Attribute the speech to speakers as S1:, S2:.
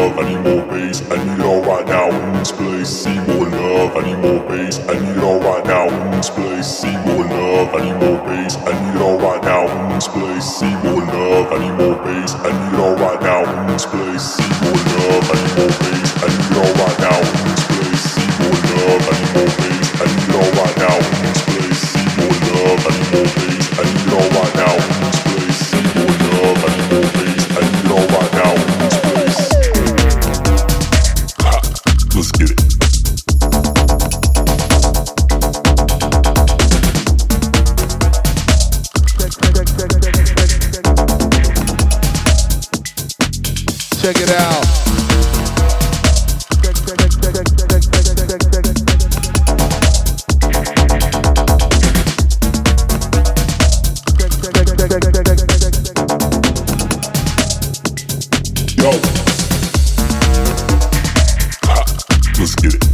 S1: love, I need more bass, I need it all right now in this place. See more love, I need more bass, I need it all right now in this place. See more love, I need more bass, I need it all right now in this place. See more love, I need more bass, I need Check it out. Yo. Let's get it.